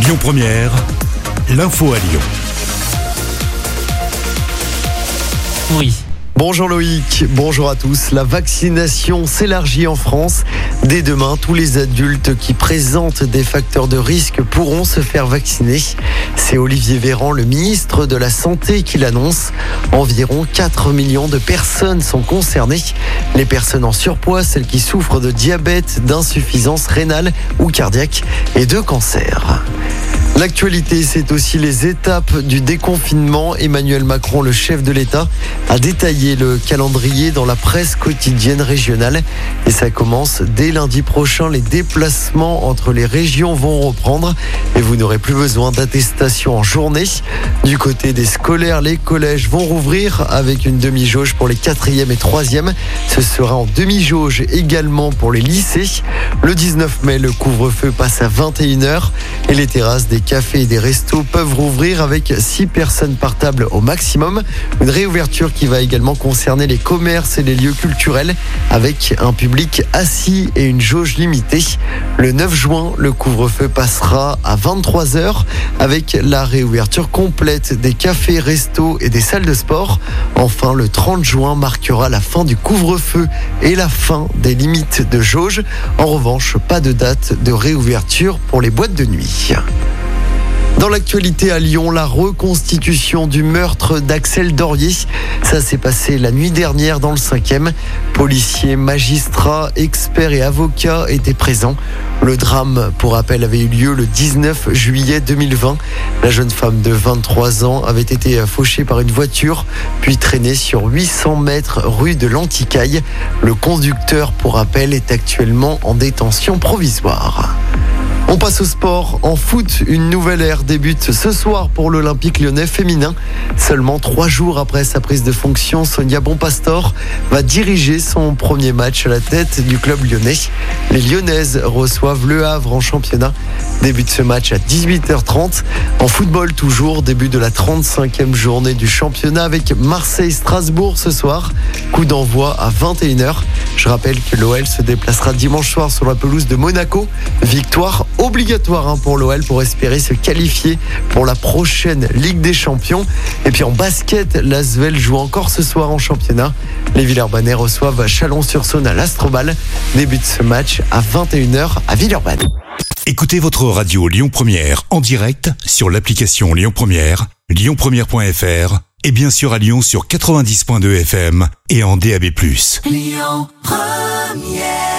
Lyon Première, l'info à Lyon. Oui. Bonjour Loïc, bonjour à tous. La vaccination s'élargit en France. Dès demain, tous les adultes qui présentent des facteurs de risque pourront se faire vacciner. C'est Olivier Véran, le ministre de la Santé, qui l'annonce. Environ 4 millions de personnes sont concernées. Les personnes en surpoids, celles qui souffrent de diabète, d'insuffisance rénale ou cardiaque et de cancer. L'actualité, c'est aussi les étapes du déconfinement. Emmanuel Macron, le chef de l'État, a détaillé le calendrier dans la presse quotidienne régionale. Et ça commence dès lundi prochain. Les déplacements entre les régions vont reprendre et vous n'aurez plus besoin d'attestation en journée. Du côté des scolaires, les collèges vont rouvrir avec une demi-jauge pour les quatrièmes et troisièmes. Ce sera en demi-jauge également pour les lycées. Le 19 mai, le couvre-feu passe à 21h et les terrasses des cafés et des restos peuvent rouvrir avec 6 personnes par table au maximum. Une réouverture qui va également concerner les commerces et les lieux culturels avec un public assis et une jauge limitée. Le 9 juin, le couvre-feu passera à 23h avec la réouverture complète des cafés, restos et des salles de sport. Enfin, le 30 juin marquera la fin du couvre-feu et la fin des limites de jauge. En revanche, pas de date de réouverture pour les boîtes de nuit. Dans l'actualité à Lyon, la reconstitution du meurtre d'Axel Dorier. Ça s'est passé la nuit dernière dans le 5e. Policiers, magistrats, experts et avocats étaient présents. Le drame, pour rappel, avait eu lieu le 19 juillet 2020. La jeune femme de 23 ans avait été fauchée par une voiture, puis traînée sur 800 mètres rue de l'Anticaille. Le conducteur, pour rappel, est actuellement en détention provisoire. On passe au sport. En foot, une nouvelle ère débute ce soir pour l'Olympique lyonnais féminin. Seulement trois jours après sa prise de fonction, Sonia Bonpastor va diriger son premier match à la tête du club lyonnais. Les Lyonnaises reçoivent Le Havre en championnat. Début ce match à 18h30. En football toujours, début de la 35e journée du championnat avec Marseille-Strasbourg ce soir. Coup d'envoi à 21h. Je rappelle que l'OL se déplacera dimanche soir sur la pelouse de Monaco. Victoire obligatoire hein, pour l'OL pour espérer se qualifier pour la prochaine Ligue des Champions. Et puis en basket, l'Asvel joue encore ce soir en championnat. Les Villeurbanais reçoivent Chalon-sur-Saône à l'Astrobal. Début de ce match à 21h à Villeurbanne. Écoutez votre radio Lyon Première en direct sur l'application Lyon Première, lyonpremière.fr et bien sûr à Lyon sur 90.2 FM et en DAB+. Lyon Première